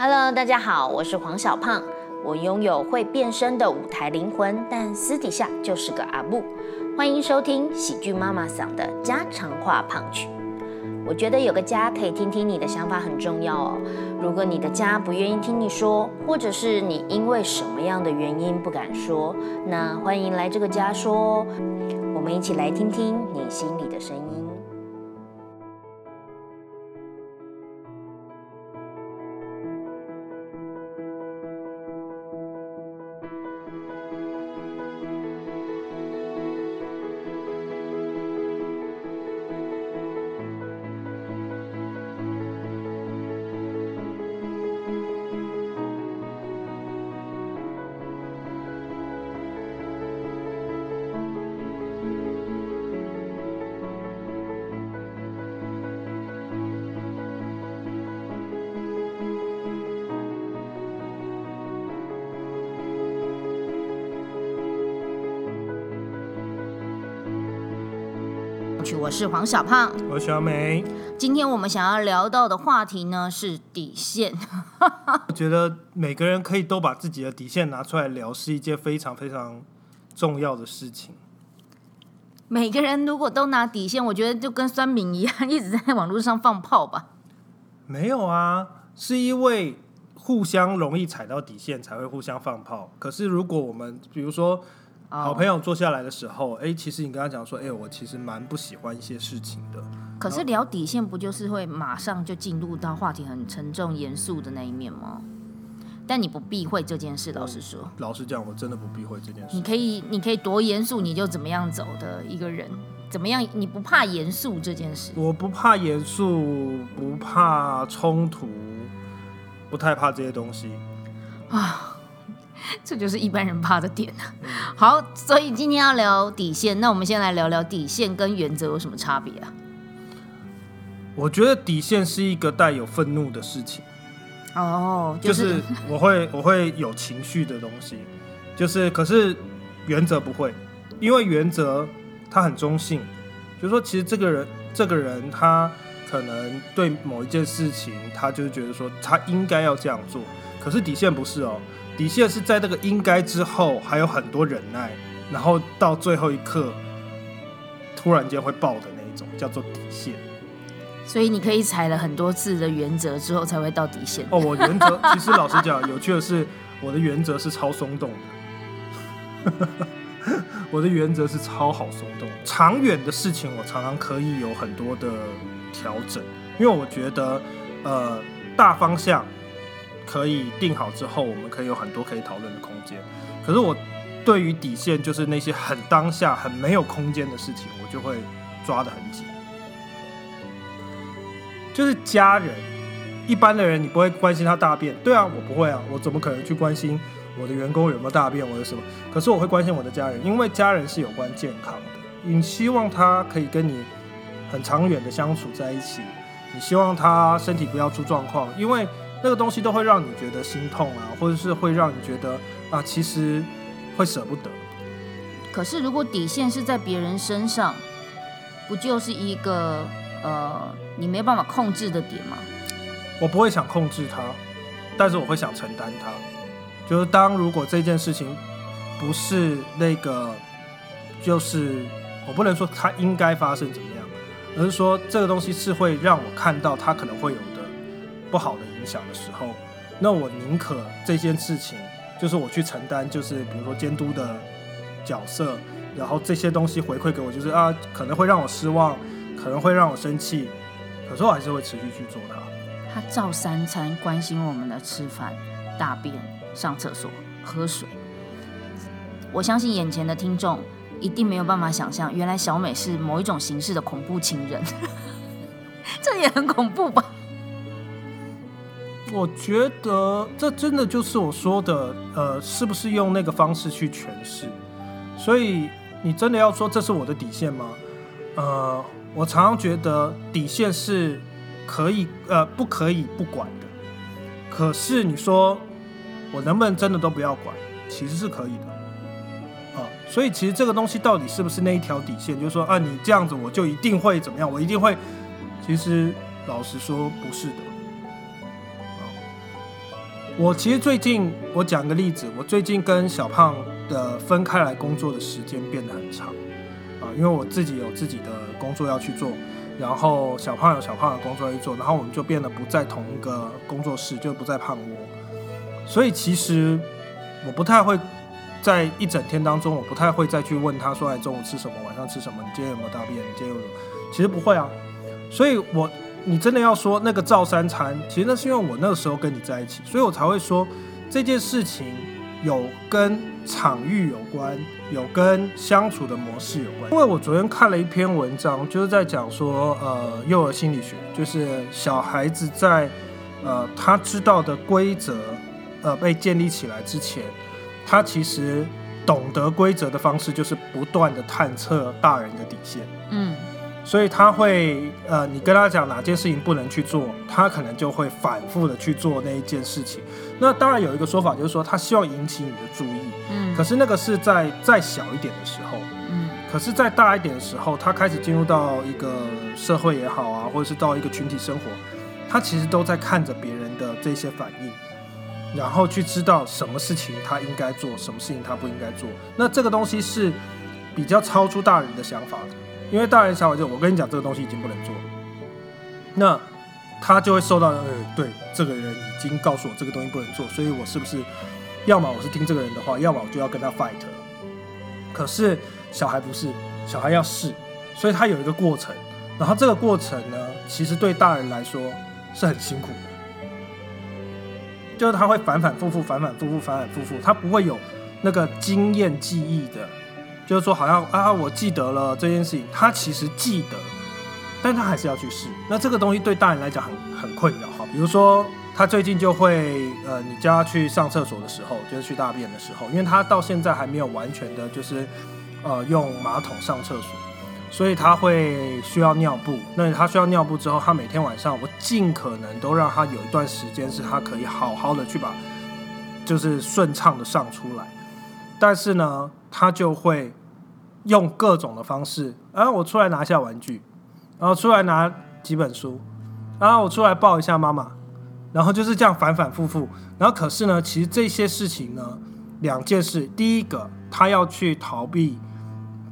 Hello，大家好，我是黄小胖。我拥有会变身的舞台灵魂，但私底下就是个阿布。欢迎收听喜剧妈妈桑的家常话胖曲。我觉得有个家可以听听你的想法很重要哦。如果你的家不愿意听你说，或者是你因为什么样的原因不敢说，那欢迎来这个家说，我们一起来听听你心里的声音。我是黄小胖，我是小美。今天我们想要聊到的话题呢是底线。我觉得每个人可以都把自己的底线拿出来聊，是一件非常非常重要的事情。每个人如果都拿底线，我觉得就跟酸民一样，一直在网络上放炮吧。没有啊，是因为互相容易踩到底线才会互相放炮。可是如果我们比如说。好朋友坐下来的时候，哎，其实你跟他讲说，哎，我其实蛮不喜欢一些事情的。可是聊底线不就是会马上就进入到话题很沉重严肃的那一面吗？但你不避讳这件事，老实说，老实讲，我真的不避讳这件事。你可以，你可以多严肃你就怎么样走的一个人，怎么样？你不怕严肃这件事？我不怕严肃，不怕冲突，不太怕这些东西啊。这就是一般人怕的点啊。好，所以今天要聊底线，那我们先来聊聊底线跟原则有什么差别啊？我觉得底线是一个带有愤怒的事情。哦，就是我会我会有情绪的东西，就是可是原则不会，因为原则它很中性，就是说其实这个人这个人他可能对某一件事情，他就是觉得说他应该要这样做，可是底线不是哦。底线是在那个应该之后还有很多忍耐，然后到最后一刻突然间会爆的那一种，叫做底线。所以你可以踩了很多次的原则之后才会到底线。哦，我原则其实老实讲，有趣的是我的原则是超松动的，我的原则是超好松动。长远的事情我常常可以有很多的调整，因为我觉得呃大方向。可以定好之后，我们可以有很多可以讨论的空间。可是我对于底线，就是那些很当下、很没有空间的事情，我就会抓得很紧。就是家人，一般的人你不会关心他大便，对啊，我不会啊，我怎么可能去关心我的员工有没有大便或者什么？可是我会关心我的家人，因为家人是有关健康的。你希望他可以跟你很长远的相处在一起，你希望他身体不要出状况，因为。那个东西都会让你觉得心痛啊，或者是会让你觉得啊，其实会舍不得。可是如果底线是在别人身上，不就是一个呃，你没办法控制的点吗？我不会想控制它，但是我会想承担它。就是当如果这件事情不是那个，就是我不能说它应该发生怎么样，而是说这个东西是会让我看到它可能会有的不好的。影响的时候，那我宁可这件事情就是我去承担，就是比如说监督的角色，然后这些东西回馈给我，就是啊，可能会让我失望，可能会让我生气，可是我还是会持续去做它。他照三餐关心我们的吃饭、大便、上厕所、喝水。我相信眼前的听众一定没有办法想象，原来小美是某一种形式的恐怖情人，这也很恐怖吧？我觉得这真的就是我说的，呃，是不是用那个方式去诠释？所以你真的要说这是我的底线吗？呃，我常常觉得底线是可以，呃，不可以不管的。可是你说我能不能真的都不要管？其实是可以的。啊，所以其实这个东西到底是不是那一条底线？就是说啊，你这样子我就一定会怎么样？我一定会？其实老实说不是的。我其实最近我讲个例子，我最近跟小胖的分开来工作的时间变得很长啊，因为我自己有自己的工作要去做，然后小胖有小胖的工作要去做，然后我们就变得不在同一个工作室，就不在胖窝，所以其实我不太会在一整天当中，我不太会再去问他说，哎，中午吃什么，晚上吃什么，你今天有没有大便，你今天有，其实不会啊，所以我。你真的要说那个照三餐，其实那是因为我那个时候跟你在一起，所以我才会说这件事情有跟场域有关，有跟相处的模式有关。因为我昨天看了一篇文章，就是在讲说，呃，幼儿心理学，就是小孩子在呃他知道的规则呃被建立起来之前，他其实懂得规则的方式就是不断的探测大人的底线。嗯。所以他会，呃，你跟他讲哪件事情不能去做，他可能就会反复的去做那一件事情。那当然有一个说法，就是说他希望引起你的注意，嗯，可是那个是在再小一点的时候，嗯，可是再大一点的时候，他开始进入到一个社会也好啊，或者是到一个群体生活，他其实都在看着别人的这些反应，然后去知道什么事情他应该做，什么事情他不应该做。那这个东西是比较超出大人的想法的。因为大人小孩就我跟你讲，这个东西已经不能做，那他就会受到呃，对，这个人已经告诉我这个东西不能做，所以我是不是要么我是听这个人的话，要么我就要跟他 fight。可是小孩不是，小孩要试，所以他有一个过程，然后这个过程呢，其实对大人来说是很辛苦的，就是他会反反复复，反反复复，反反复复，他不会有那个经验记忆的。就是说，好像啊，我记得了这件事情，他其实记得，但他还是要去试。那这个东西对大人来讲很很困扰哈。比如说，他最近就会呃，你叫他去上厕所的时候，就是去大便的时候，因为他到现在还没有完全的，就是呃用马桶上厕所，所以他会需要尿布。那他需要尿布之后，他每天晚上我尽可能都让他有一段时间是他可以好好的去把，就是顺畅的上出来。但是呢，他就会。用各种的方式，啊，我出来拿下玩具，然后出来拿几本书，然后我出来抱一下妈妈，然后就是这样反反复复。然后可是呢，其实这些事情呢，两件事，第一个他要去逃避，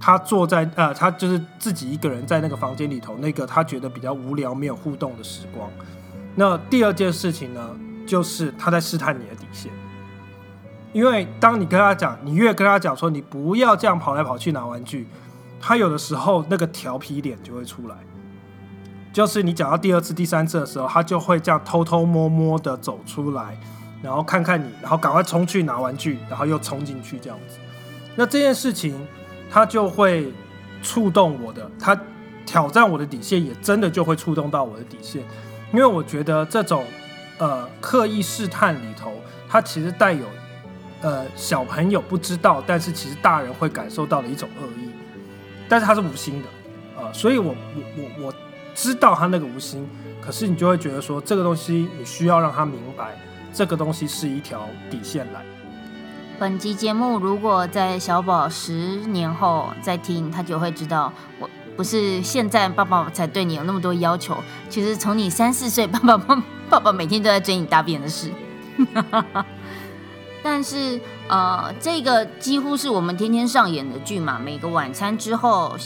他坐在呃，他就是自己一个人在那个房间里头，那个他觉得比较无聊、没有互动的时光。那第二件事情呢，就是他在试探你的底线。因为当你跟他讲，你越跟他讲说你不要这样跑来跑去拿玩具，他有的时候那个调皮脸就会出来。就是你讲到第二次、第三次的时候，他就会这样偷偷摸摸的走出来，然后看看你，然后赶快冲去拿玩具，然后又冲进去这样子。那这件事情他就会触动我的，他挑战我的底线，也真的就会触动到我的底线。因为我觉得这种呃刻意试探里头，它其实带有。呃，小朋友不知道，但是其实大人会感受到的一种恶意，但是他是无心的，呃，所以我我我我知道他那个无心，可是你就会觉得说这个东西你需要让他明白，这个东西是一条底线来。本集节目如果在小宝十年后再听，他就会知道，我不是现在爸爸才对你有那么多要求，其实从你三四岁，爸爸爸爸爸每天都在追你大便的事。但是，呃，这个几乎是我们天天上演的剧嘛。每个晚餐之后，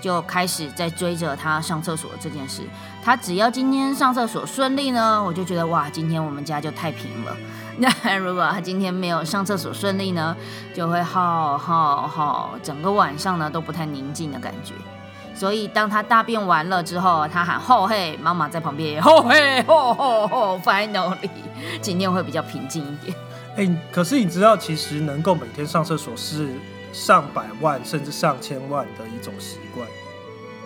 就开始在追着他上厕所这件事。他只要今天上厕所顺利呢，我就觉得哇，今天我们家就太平了。那如果他今天没有上厕所顺利呢，就会好好好，整个晚上呢都不太宁静的感觉。所以当他大便完了之后，他喊后嘿，妈妈在旁边后嘿吼吼吼，finally，今天会比较平静一点。哎，可是你知道，其实能够每天上厕所是上百万甚至上千万的一种习惯，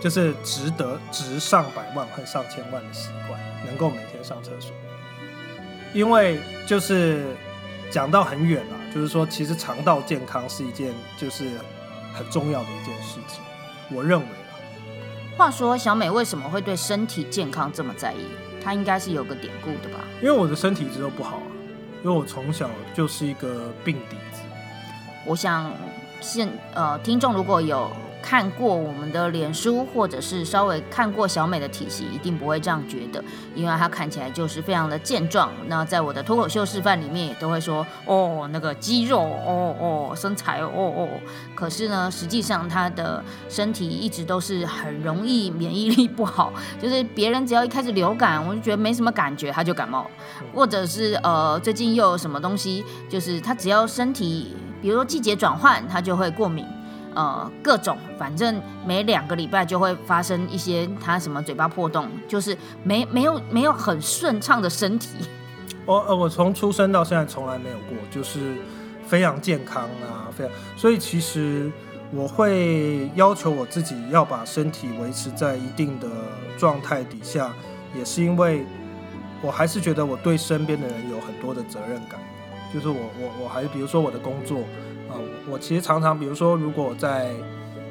就是值得值上百万和上千万的习惯，能够每天上厕所。因为就是讲到很远了，就是说，其实肠道健康是一件就是很重要的一件事情，我认为啊。话说，小美为什么会对身体健康这么在意？她应该是有个典故的吧？因为我的身体一直都不好啊。因为我从小就是一个病底子，我想现呃听众如果有看过我们的脸书，或者是稍微看过小美的体型，一定不会这样觉得，因为她看起来就是非常的健壮。那在我的脱口秀示范里面，也都会说哦，那个肌肉，哦哦，身材，哦哦。可是呢，实际上她的身体一直都是很容易免疫力不好，就是别人只要一开始流感，我就觉得没什么感觉，她就感冒，或者是呃，最近又有什么东西，就是她只要身体，比如说季节转换，她就会过敏。呃，各种，反正每两个礼拜就会发生一些他什么嘴巴破洞，就是没没有没有很顺畅的身体。我呃，我从出生到现在从来没有过，就是非常健康啊，非常。所以其实我会要求我自己要把身体维持在一定的状态底下，也是因为我还是觉得我对身边的人有很多的责任感，就是我我我还比如说我的工作。啊，我其实常常，比如说，如果我在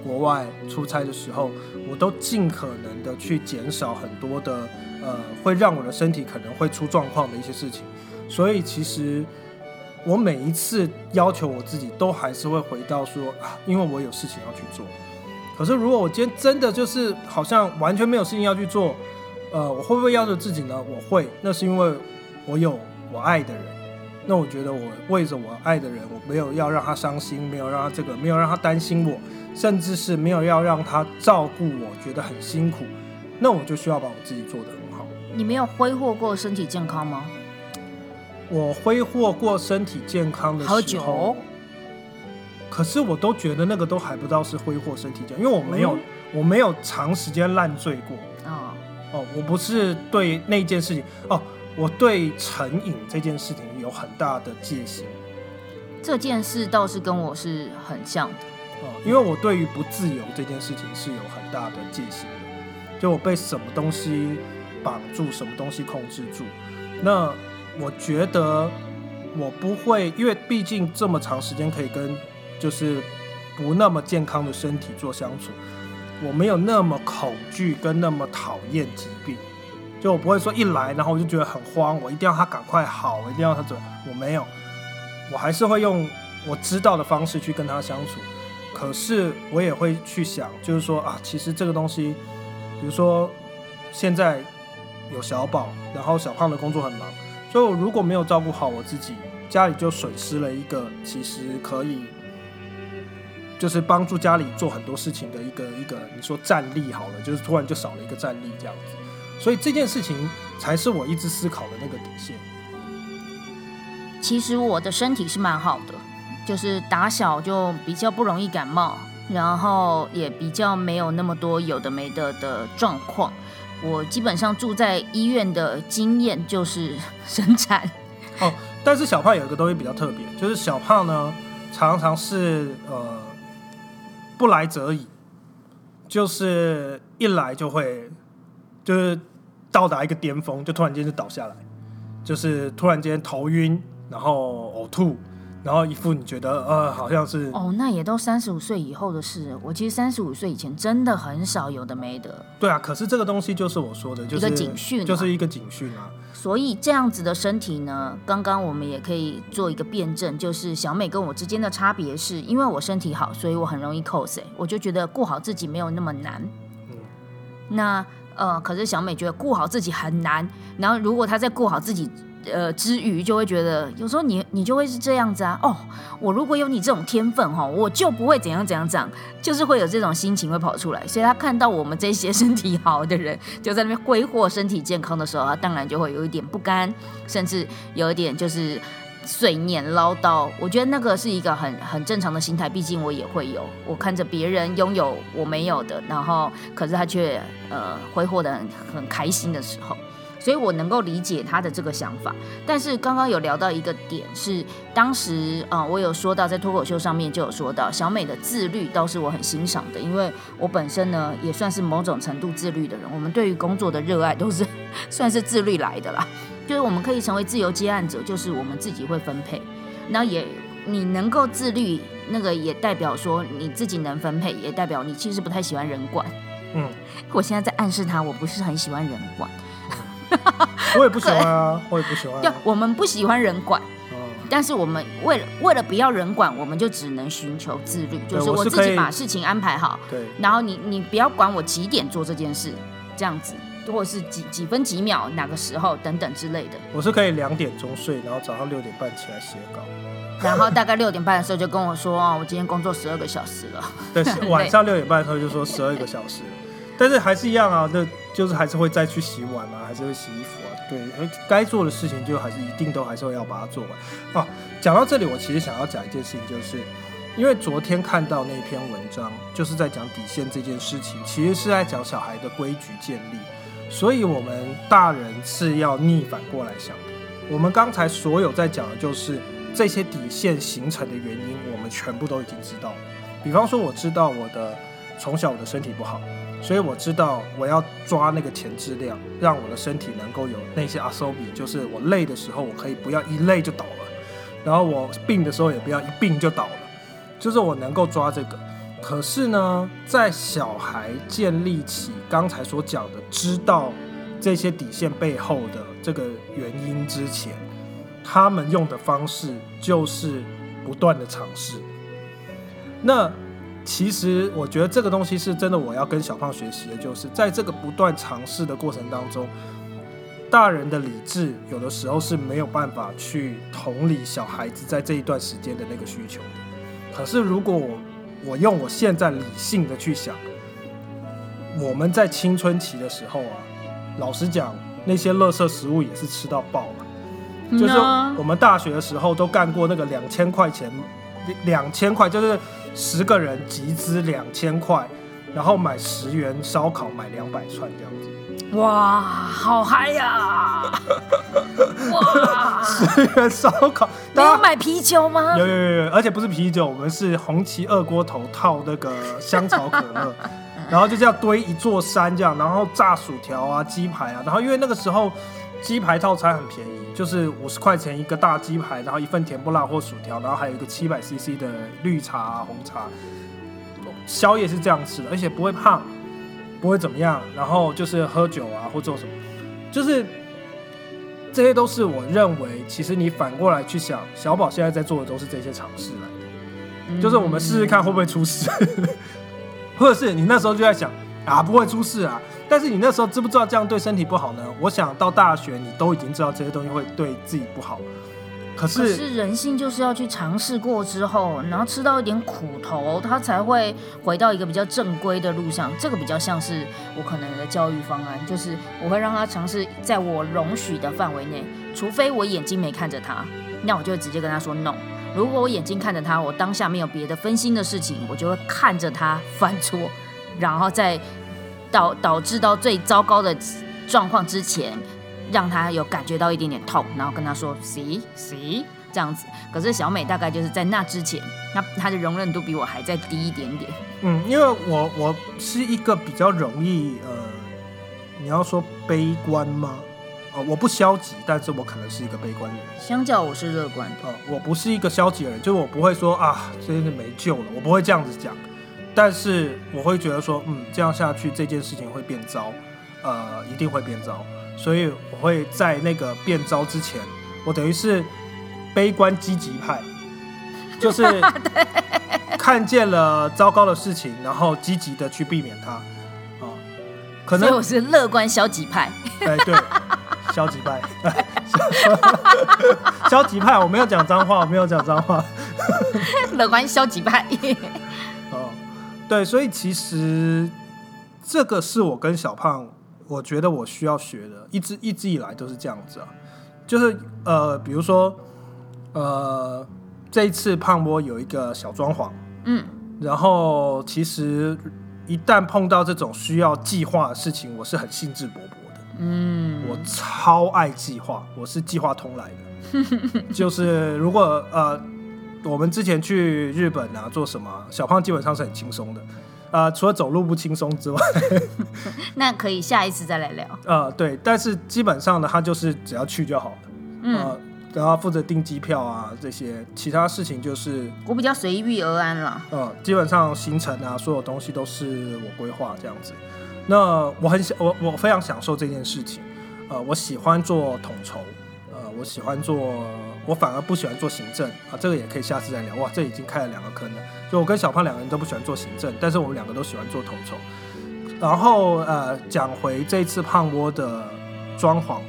国外出差的时候，我都尽可能的去减少很多的呃，会让我的身体可能会出状况的一些事情。所以其实我每一次要求我自己，都还是会回到说啊，因为我有事情要去做。可是如果我今天真的就是好像完全没有事情要去做，呃，我会不会要求自己呢？我会，那是因为我有我爱的人。那我觉得我为着我爱的人，我没有要让他伤心，没有让他这个，没有让他担心我，甚至是没有要让他照顾我，觉得很辛苦。那我就需要把我自己做得很好。你没有挥霍过身体健康吗？我挥霍过身体健康的时候，可是我都觉得那个都还不到是挥霍身体健康，因为我没有，我没有长时间烂醉过。哦哦，我不是对那件事情哦。我对成瘾这件事情有很大的戒心，这件事倒是跟我是很像的哦，因为我对于不自由这件事情是有很大的戒心的，就我被什么东西绑住，什么东西控制住。那我觉得我不会，因为毕竟这么长时间可以跟就是不那么健康的身体做相处，我没有那么恐惧跟那么讨厌疾病。就我不会说一来，然后我就觉得很慌，我一定要他赶快好，我一定要他走。我没有，我还是会用我知道的方式去跟他相处。可是我也会去想，就是说啊，其实这个东西，比如说现在有小宝，然后小胖的工作很忙，所以我如果没有照顾好我自己，家里就损失了一个其实可以就是帮助家里做很多事情的一个一个，你说战力好了，就是突然就少了一个战力这样子。所以这件事情才是我一直思考的那个底线。其实我的身体是蛮好的，就是打小就比较不容易感冒，然后也比较没有那么多有的没的的状况。我基本上住在医院的经验就是生产。哦，但是小胖有一个东西比较特别，就是小胖呢常常是呃不来则已，就是一来就会就是。到达一个巅峰，就突然间就倒下来，就是突然间头晕，然后呕吐，然后一副你觉得呃好像是哦，那也都三十五岁以后的事。我其实三十五岁以前真的很少有的没的。对啊，可是这个东西就是我说的，就是一个警讯，就是一个警讯啊。所以这样子的身体呢，刚刚我们也可以做一个辩证，就是小美跟我之间的差别是，因为我身体好，所以我很容易 cos，我就觉得过好自己没有那么难。嗯，那。呃，可是小美觉得顾好自己很难，然后如果她在顾好自己呃之余，就会觉得有时候你你就会是这样子啊，哦，我如果有你这种天分哈，我就不会怎样怎样怎样，就是会有这种心情会跑出来。所以她看到我们这些身体好的人就在那边挥霍身体健康的时候，她当然就会有一点不甘，甚至有一点就是。碎念唠叨，我觉得那个是一个很很正常的心态，毕竟我也会有。我看着别人拥有我没有的，然后可是他却呃挥霍的很很开心的时候，所以我能够理解他的这个想法。但是刚刚有聊到一个点是，当时啊我有说到在脱口秀上面就有说到小美的自律，倒是我很欣赏的，因为我本身呢也算是某种程度自律的人。我们对于工作的热爱都是 算是自律来的啦。就是我们可以成为自由接案者，就是我们自己会分配。那也你能够自律，那个也代表说你自己能分配，也代表你其实不太喜欢人管。嗯，我现在在暗示他，我不是很喜欢人管。我也不喜欢啊，我也不喜欢。对，我们不喜欢人管。但是我们为了为了不要人管，我们就只能寻求自律，就是我自己把事情安排好，对，然后你你不要管我几点做这件事，这样子，或者是几几分几秒哪个时候等等之类的。我是可以两点钟睡，然后早上六点半起来写稿。然后大概六点半的时候就跟我说，哦，我今天工作十二个小时了。对，是晚上六点半的时候就说十二个小时，但是还是一样啊，那就是还是会再去洗碗啊，还是会洗衣服啊，对，而该做的事情就还是一定都还是会要把它做完。啊，讲到这里，我其实想要讲一件事情，就是因为昨天看到那篇文章，就是在讲底线这件事情，其实是在讲小孩的规矩建立，所以我们大人是要逆反过来想的。我们刚才所有在讲的就是这些底线形成的原因，我们全部都已经知道。比方说，我知道我的从小我的身体不好，所以我知道我要抓那个前质量，让我的身体能够有那些阿索比，就是我累的时候，我可以不要一累就倒了，然后我病的时候也不要一病就倒了，就是我能够抓这个。可是呢，在小孩建立起刚才所讲的知道这些底线背后的这个原因之前，他们用的方式就是不断的尝试。那其实我觉得这个东西是真的，我要跟小胖学习的，就是在这个不断尝试的过程当中，大人的理智有的时候是没有办法去同理小孩子在这一段时间的那个需求的。可是如果我我用我现在理性的去想，我们在青春期的时候啊，老实讲，那些垃圾食物也是吃到爆了。就是嗯我们大学的时候都干过那个两千块钱，两千块就是十个人集资两千块，然后买十元烧烤买两百串这样子，哇，好嗨呀！哇，十元烧烤，没大家有买啤酒吗？有有有有，而且不是啤酒，我们是红旗二锅头套那个香草可乐，然后就这样堆一座山这样，然后炸薯条啊、鸡排啊，然后因为那个时候鸡排套餐很便宜，就是五十块钱一个大鸡排，然后一份甜不辣或薯条，然后还有一个七百 CC 的绿茶、啊、红茶，宵夜是这样吃的，而且不会胖，不会怎么样，然后就是喝酒啊或做什么，就是。这些都是我认为，其实你反过来去想，小宝现在在做的都是这些尝试来的。就是我们试试看会不会出事，或者是你那时候就在想啊不会出事啊，但是你那时候知不知道这样对身体不好呢？我想到大学你都已经知道这些东西会对自己不好，可可是人性就是要去尝试过之后，然后吃到一点苦头，他才会回到一个比较正规的路上。这个比较像是我可能的教育方案，就是我会让他尝试在我容许的范围内，除非我眼睛没看着他，那我就直接跟他说 no。如果我眼睛看着他，我当下没有别的分心的事情，我就会看着他犯错，然后再导导致到最糟糕的状况之前，让他有感觉到一点点痛，然后跟他说 see see 这样子。可是小美大概就是在那之前，那她的容忍度比我还再低一点点。嗯，因为我我是一个比较容易呃，你要说悲观吗？呃，我不消极，但是我可能是一个悲观的人。相较我是乐观的，哦，我不是一个消极的人，就是我不会说啊，真是没救了，我不会这样子讲。但是我会觉得说，嗯，这样下去这件事情会变糟，呃，一定会变糟。所以我会在那个变招之前，我等于是悲观积极派，就是看见了糟糕的事情，然后积极的去避免它。啊、可能所以我是乐观消极派。哎，对，消极派，消极派，我没有讲脏话，我没有讲脏话。乐观消极派。哦，对，所以其实这个是我跟小胖，我觉得我需要学的，一直一直以来都是这样子啊，就是呃，比如说呃，这一次胖波有一个小装潢，嗯，然后其实一旦碰到这种需要计划的事情，我是很兴致勃勃的。嗯，我超爱计划，我是计划通来的。就是如果呃，我们之前去日本啊，做什么，小胖基本上是很轻松的。呃，除了走路不轻松之外 那可以下一次再来聊。呃，对，但是基本上呢，他就是只要去就好了。嗯，呃，然后负责订机票啊这些，其他事情就是我比较随遇而安了。呃，基本上行程啊，所有东西都是我规划这样子。那我很享，我我非常享受这件事情。呃，我喜欢做统筹，呃，我喜欢做，我反而不喜欢做行政啊，这个也可以下次再聊。哇，这已经开了两个坑了。就我跟小胖两个人都不喜欢做行政，但是我们两个都喜欢做统筹。然后呃，讲回这次胖窝的装潢，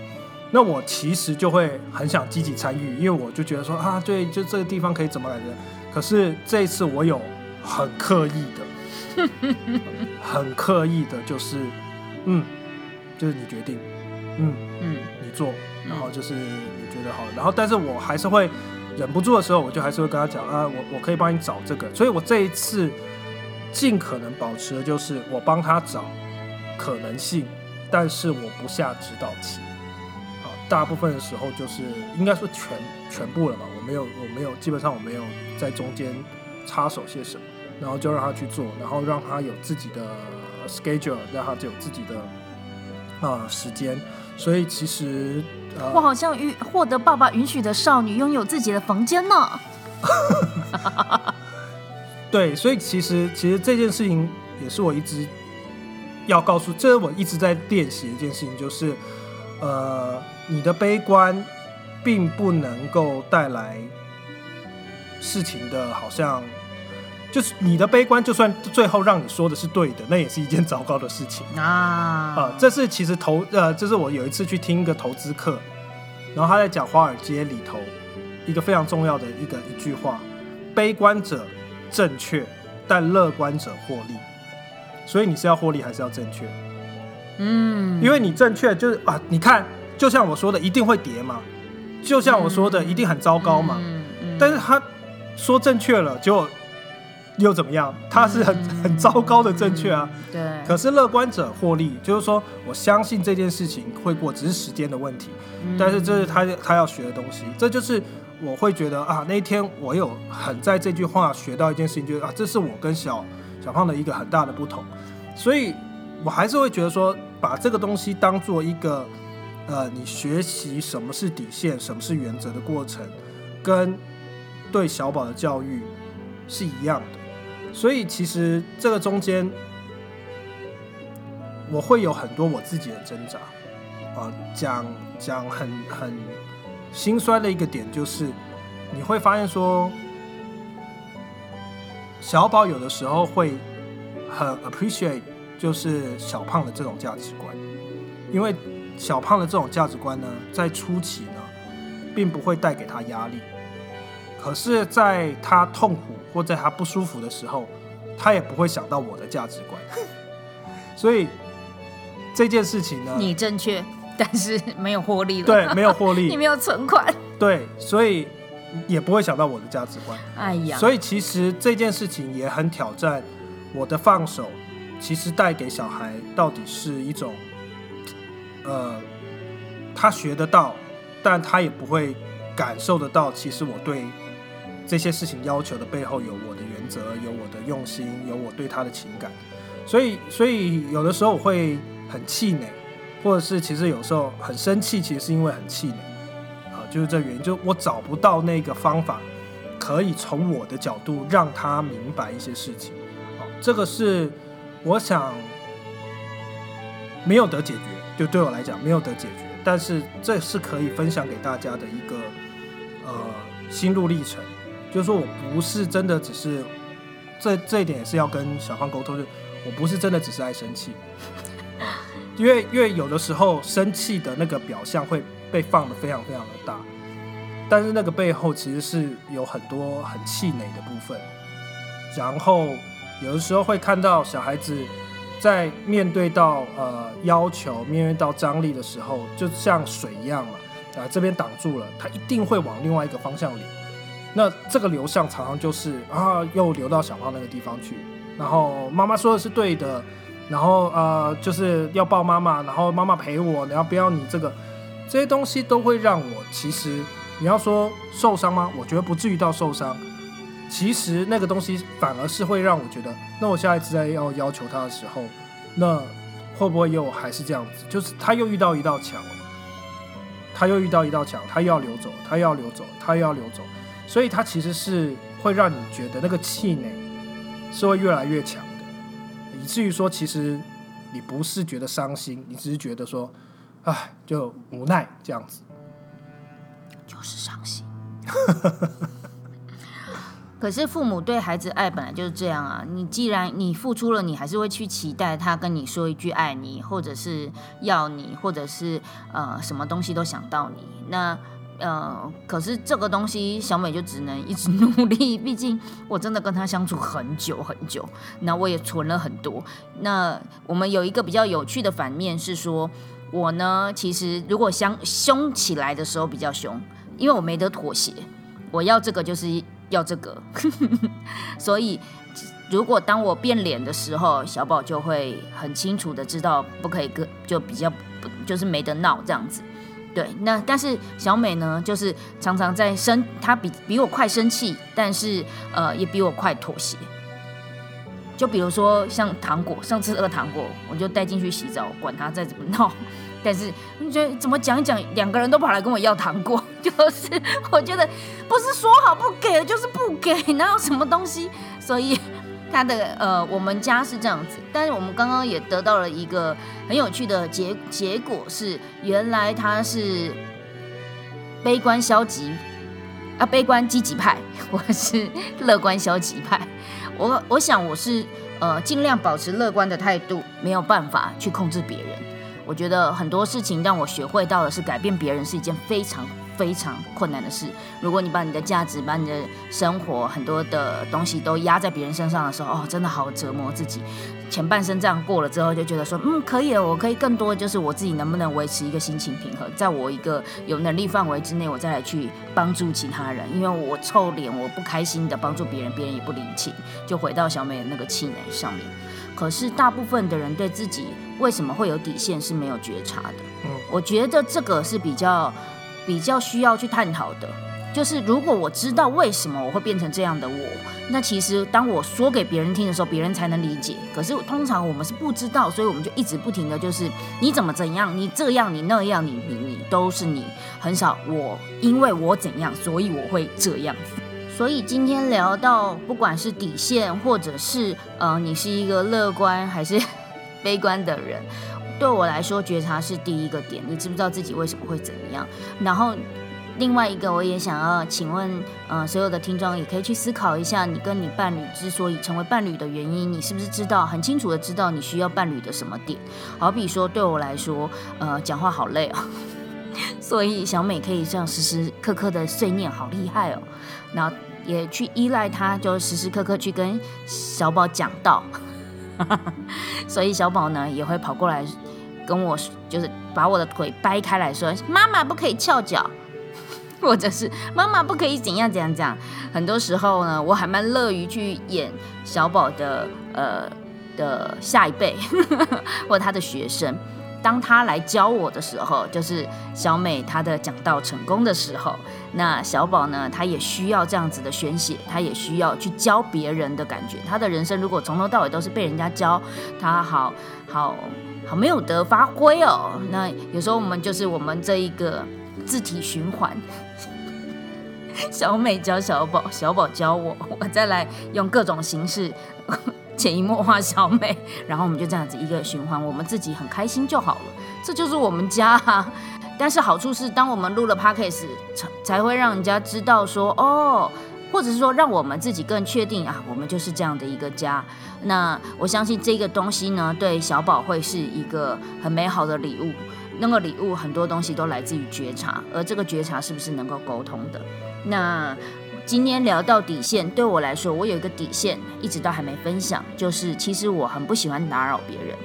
那我其实就会很想积极参与，因为我就觉得说啊，对，就这个地方可以怎么来着？可是这一次我有很刻意的，很刻意的，就是嗯，就是你决定，嗯嗯你做，然后就是你觉得好，然后但是我还是会忍不住的时候，我就还是会跟他讲啊，我我可以帮你找这个，所以我这一次尽可能保持的就是我帮他找可能性，但是我不下指导棋。啊，大部分的时候就是应该说全全部了吧，我没有我没有基本上我没有在中间插手些什么，然后就让他去做，然后让他有自己的 schedule，让他有自己的啊、时间，所以其实呃，我好像允获得爸爸允许的少女，拥有自己的房间呢。对，所以其实其实这件事情也是我一直要告诉，这是我一直在练习一件事情，就是呃，你的悲观并不能够带来事情的，好像就是你的悲观，就算最后让你说的是对的，那也是一件糟糕的事情。啊啊，这是其实投呃，这是我有一次去听一个投资课，然后他在讲华尔街里头一个非常重要的一个一句话：悲观者正确，但乐观者获利。所以你是要获利还是要正确？嗯，因为你正确就是啊，你看，就像我说的，一定会跌嘛，就像我说的，一定很糟糕嘛。嗯嗯但是他说正确了，结果又怎么样？他是很 很糟糕的正确啊。对，可是乐观者获利，就是说我相信这件事情会过，只是时间的问题。嗯但是这是他他要学的东西，这就是我会觉得啊，那一天我有很在这句话学到一件事情，就是啊，这是我跟小小胖的一个很大的不同，所以我还是会觉得说，把这个东西当做一个呃，你学习什么是底线、什么是原则的过程，跟对小宝的教育是一样的。所以其实这个中间，我会有很多我自己的挣扎。啊，讲讲很很心酸的一个点就是，你会发现说，小宝有的时候会很 appreciate 就是小胖的这种价值观，因为小胖的这种价值观呢，在初期呢，并不会带给他压力，可是在他痛苦或在他不舒服的时候，他也不会想到我的价值观，所以这件事情呢，你正确，但是没有获利了。对没有获利 你，没有存款。对，所以也不会想到我的价值观。哎呀，所以其实这件事情也很挑战我的放手，其实带给小孩到底是一种，呃，他学得到，但他也不会感受得到，其实我对这些事情要求的背后有我的原则，有我的用心，有我对他的情感。所以，所以有的时候我会很气馁，或者是其实有时候很生气，其实是因为很气馁。啊，就是这原因，就我找不到那个方法，可以从我的角度让他明白一些事情。这个是我想没有得解决，就对我来讲没有得解决，但是这是可以分享给大家的一个呃心路历程，就是说我不是真的只是这这一点也是要跟小胖沟通，就我不是真的只是爱生气。因为因为有的时候生气的那个表象会被放得非常非常的大，但是那个背后其实是有很多很气馁的部分，然后有的时候会看到小孩子在面对到呃要求、面对到张力的时候，就像水一样嘛，啊这边挡住了，他一定会往另外一个方向流。那这个流向常常就是啊又流到小胖那个地方去，然后妈妈说的是对的，然后呃就是要抱妈妈，然后妈妈陪我，然后不要你这个，这些东西都会让我其实你要说受伤吗？我觉得不至于到受伤。其实那个东西反而是会让我觉得，那我下一次再要要求他的时候，那会不会又还是这样子？就是他又遇到一道墙了，他又遇到一道墙，他又要流走，他又要流走，他又要流走，所以他其实是会让你觉得那个气馁是会越来越强的，以至于说其实你不是觉得伤心，你只是觉得说，唉，就无奈这样子。就是伤心。可是父母对孩子爱本来就是这样啊！你既然你付出了，你还是会去期待他跟你说一句爱你，或者是要你，或者是呃什么东西都想到你。那呃，可是这个东西小美就只能一直 努力，毕竟我真的跟他相处很久很久，那我也存了很多。那我们有一个比较有趣的反面是说，我呢其实如果相凶起来的时候比较凶，因为我没得妥协，我要这个就是。要这个，所以如果当我变脸的时候，小宝就会很清楚的知道不可以跟，就比较就是没得闹这样子。对，那但是小美呢，就是常常在生，她比比我快生气，但是呃也比我快妥协。就比如说像糖果，上次那个糖果，我就带进去洗澡，管他再怎么闹。但是你觉得怎么讲一讲，两个人都跑来跟我要糖果，就是我觉得不是说好不给，就是不给，哪有什么东西？所以他的呃，我们家是这样子。但是我们刚刚也得到了一个很有趣的结结果，是原来他是悲观消极啊，悲观积极派，我是乐观消极派。我我想我是呃尽量保持乐观的态度，没有办法去控制别人。我觉得很多事情让我学会到的是，改变别人是一件非常非常困难的事。如果你把你的价值、把你的生活很多的东西都压在别人身上的时候，哦，真的好折磨自己。前半生这样过了之后，就觉得说，嗯，可以了，我可以更多，就是我自己能不能维持一个心情平衡，在我一个有能力范围之内，我再来去帮助其他人。因为我臭脸，我不开心的帮助别人，别人也不领情，就回到小美的那个气馁上面。可是大部分的人对自己为什么会有底线是没有觉察的。嗯，我觉得这个是比较比较需要去探讨的。就是如果我知道为什么我会变成这样的我，那其实当我说给别人听的时候，别人才能理解。可是通常我们是不知道，所以我们就一直不停的就是你怎么怎样，你这样你那样，你你你都是你，很少我因为我怎样，所以我会这样。所以今天聊到，不管是底线，或者是呃，你是一个乐观还是 悲观的人，对我来说，觉察是第一个点。你知不知道自己为什么会怎么样？然后另外一个，我也想要请问，呃，所有的听众也可以去思考一下，你跟你伴侣之所以成为伴侣的原因，你是不是知道很清楚的知道你需要伴侣的什么点？好比说，对我来说，呃，讲话好累哦，所以小美可以这样时时刻刻的碎念，好厉害哦。然后也去依赖他，就时时刻刻去跟小宝讲道，所以小宝呢也会跑过来跟我，就是把我的腿掰开来说：“妈妈不可以翘脚，或者是妈妈不可以怎样怎样讲。”很多时候呢，我还蛮乐于去演小宝的呃的下一辈 或他的学生。当他来教我的时候，就是小美她的讲道成功的时候，那小宝呢，他也需要这样子的宣泄，他也需要去教别人的感觉。他的人生如果从头到尾都是被人家教，他好好好没有得发挥哦。那有时候我们就是我们这一个字体循环，小美教小宝，小宝教我，我再来用各种形式。潜移默化小美，然后我们就这样子一个循环，我们自己很开心就好了，这就是我们家哈。但是好处是，当我们录了 podcast，才才会让人家知道说，哦，或者是说让我们自己更确定啊，我们就是这样的一个家。那我相信这个东西呢，对小宝会是一个很美好的礼物。那个礼物很多东西都来自于觉察，而这个觉察是不是能够沟通的？那。今天聊到底线，对我来说，我有一个底线，一直都还没分享，就是其实我很不喜欢打扰别人。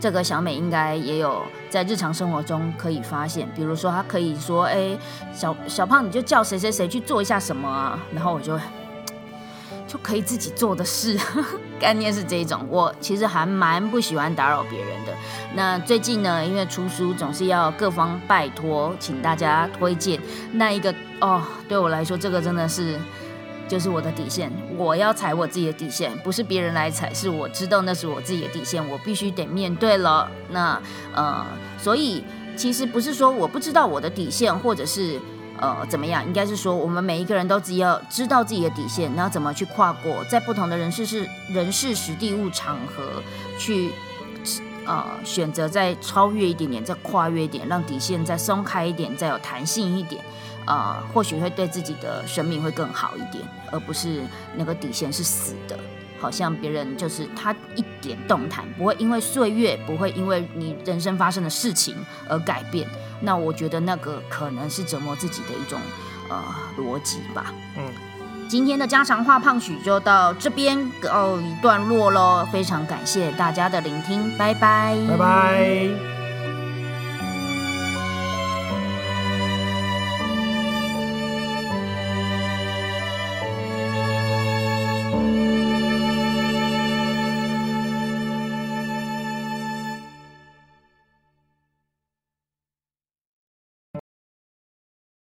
这个小美应该也有在日常生活中可以发现，比如说他可以说：“哎，小小胖，你就叫谁谁谁去做一下什么啊？”然后我就。就可以自己做的事，概念是这种。我其实还蛮不喜欢打扰别人的。那最近呢，因为出书总是要各方拜托，请大家推荐那一个哦。对我来说，这个真的是就是我的底线。我要踩我自己的底线，不是别人来踩，是我知道那是我自己的底线，我必须得面对了。那呃，所以其实不是说我不知道我的底线，或者是。呃，怎么样？应该是说，我们每一个人都只要知道自己的底线，然后怎么去跨过，在不同的人事是人事实地物场合去，呃，选择再超越一点点，再跨越一点，让底线再松开一点，再有弹性一点。呃，或许会对自己的生命会更好一点，而不是那个底线是死的，好像别人就是他一点动弹，不会因为岁月，不会因为你人生发生的事情而改变。那我觉得那个可能是折磨自己的一种呃逻辑吧。嗯，今天的家常话胖许就到这边告一段落喽，非常感谢大家的聆听，拜拜，拜拜。